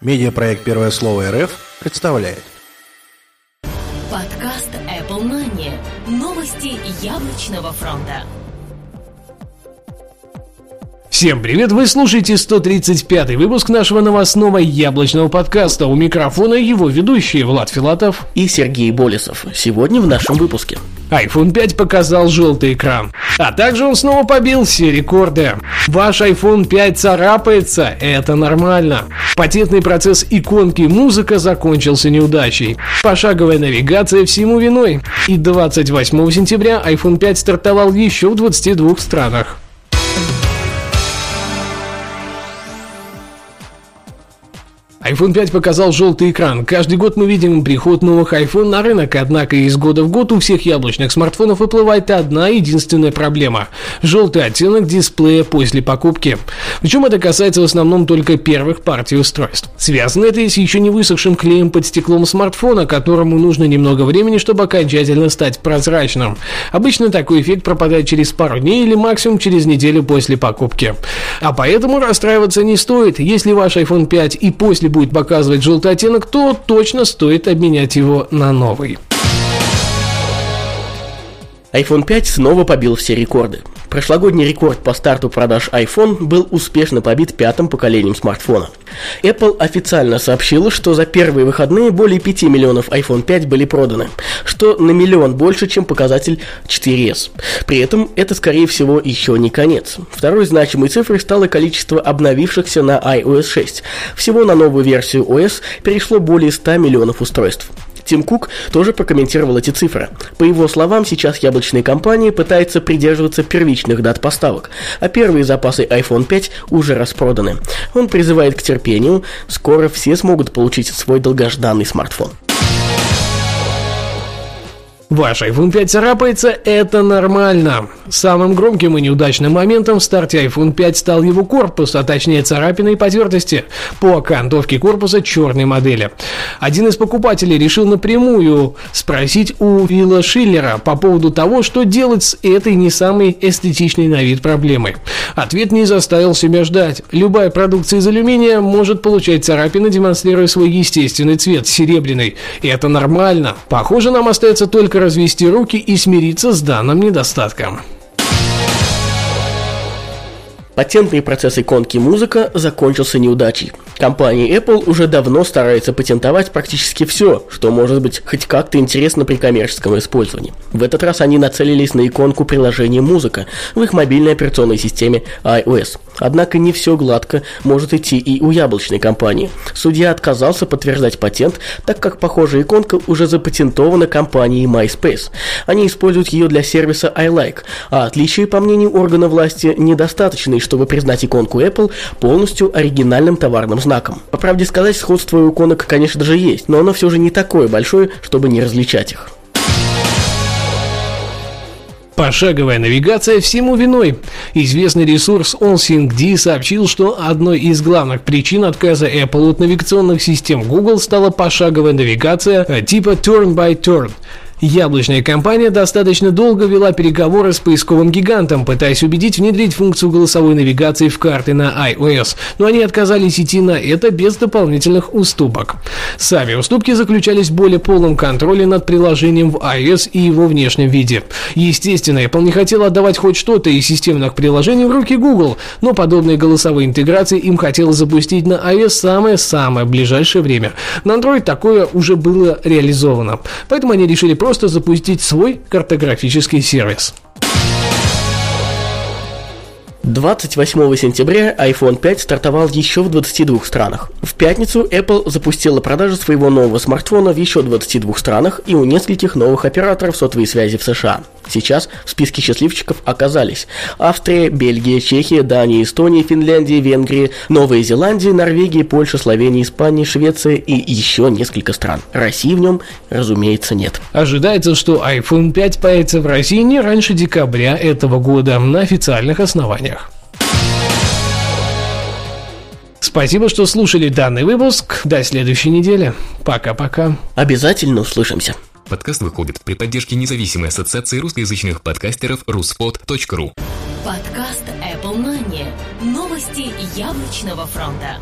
Медиапроект «Первое слово РФ» представляет. Подкаст Apple Money. Новости яблочного фронта. Всем привет! Вы слушаете 135 выпуск нашего новостного яблочного подкаста. У микрофона его ведущие Влад Филатов и Сергей Болесов. Сегодня в нашем выпуске. iPhone 5 показал желтый экран. А также он снова побил все рекорды. Ваш iPhone 5 царапается, это нормально. Патентный процесс иконки музыка закончился неудачей. Пошаговая навигация всему виной. И 28 сентября iPhone 5 стартовал еще в 22 странах. iPhone 5 показал желтый экран. Каждый год мы видим приход новых iPhone на рынок, однако из года в год у всех яблочных смартфонов выплывает одна единственная проблема – желтый оттенок дисплея после покупки. Причем это касается в основном только первых партий устройств. Связано это с еще не высохшим клеем под стеклом смартфона, которому нужно немного времени, чтобы окончательно стать прозрачным. Обычно такой эффект пропадает через пару дней или максимум через неделю после покупки. А поэтому расстраиваться не стоит. Если ваш iPhone 5 и после будет показывать желтый оттенок, то точно стоит обменять его на новый. iPhone 5 снова побил все рекорды. Прошлогодний рекорд по старту продаж iPhone был успешно побит пятым поколением смартфона. Apple официально сообщила, что за первые выходные более 5 миллионов iPhone 5 были проданы, что на миллион больше, чем показатель 4S. При этом это, скорее всего, еще не конец. Второй значимой цифрой стало количество обновившихся на iOS 6. Всего на новую версию OS перешло более 100 миллионов устройств. Тим Кук тоже прокомментировал эти цифры. По его словам, сейчас яблочная компания пытается придерживаться первичных дат поставок, а первые запасы iPhone 5 уже распроданы. Он призывает к терпению, скоро все смогут получить свой долгожданный смартфон. Ваш iPhone 5 царапается, это нормально. Самым громким и неудачным моментом в старте iPhone 5 стал его корпус, а точнее царапины и потертости по окантовке корпуса черной модели. Один из покупателей решил напрямую спросить у Вилла Шиллера по поводу того, что делать с этой не самой эстетичной на вид проблемой. Ответ не заставил себя ждать. Любая продукция из алюминия может получать царапины, демонстрируя свой естественный цвет – серебряный. И это нормально. Похоже, нам остается только только развести руки и смириться с данным недостатком. Патентный процесс иконки музыка закончился неудачей. Компания Apple уже давно старается патентовать практически все, что может быть хоть как-то интересно при коммерческом использовании. В этот раз они нацелились на иконку приложения «Музыка» в их мобильной операционной системе iOS. Однако не все гладко может идти и у яблочной компании. Судья отказался подтверждать патент, так как похожая иконка уже запатентована компанией MySpace. Они используют ее для сервиса iLike, а отличия, по мнению органа власти, недостаточны, чтобы признать иконку Apple полностью оригинальным товарным знаком. По правде сказать, сходство у иконок, конечно же, есть, но оно все же не такое большое, чтобы не различать их. Пошаговая навигация всему виной. Известный ресурс OnSyncD сообщил, что одной из главных причин отказа Apple от навигационных систем Google стала пошаговая навигация типа Turn by Turn – Яблочная компания достаточно долго вела переговоры с поисковым гигантом, пытаясь убедить внедрить функцию голосовой навигации в карты на iOS, но они отказались идти на это без дополнительных уступок. Сами уступки заключались в более полном контроле над приложением в iOS и его внешнем виде. Естественно, Apple не хотела отдавать хоть что-то из системных приложений в руки Google, но подобные голосовые интеграции им хотелось запустить на iOS самое-самое ближайшее время. На Android такое уже было реализовано, поэтому они решили просто просто запустить свой картографический сервис. 28 сентября iPhone 5 стартовал еще в 22 странах. В пятницу Apple запустила продажу своего нового смартфона в еще 22 странах и у нескольких новых операторов сотовой связи в США. Сейчас в списке счастливчиков оказались Австрия, Бельгия, Чехия, Дания, Эстония, Финляндия, Венгрия, Новая Зеландия, Норвегия, Польша, Словения, Испания, Швеция и еще несколько стран. России в нем, разумеется, нет. Ожидается, что iPhone 5 появится в России не раньше декабря этого года на официальных основаниях. Спасибо, что слушали данный выпуск. До следующей недели. Пока-пока. Обязательно услышимся. Подкаст выходит при поддержке независимой ассоциации русскоязычных подкастеров ruspod.ru Подкаст Apple Money. Новости яблочного фронта.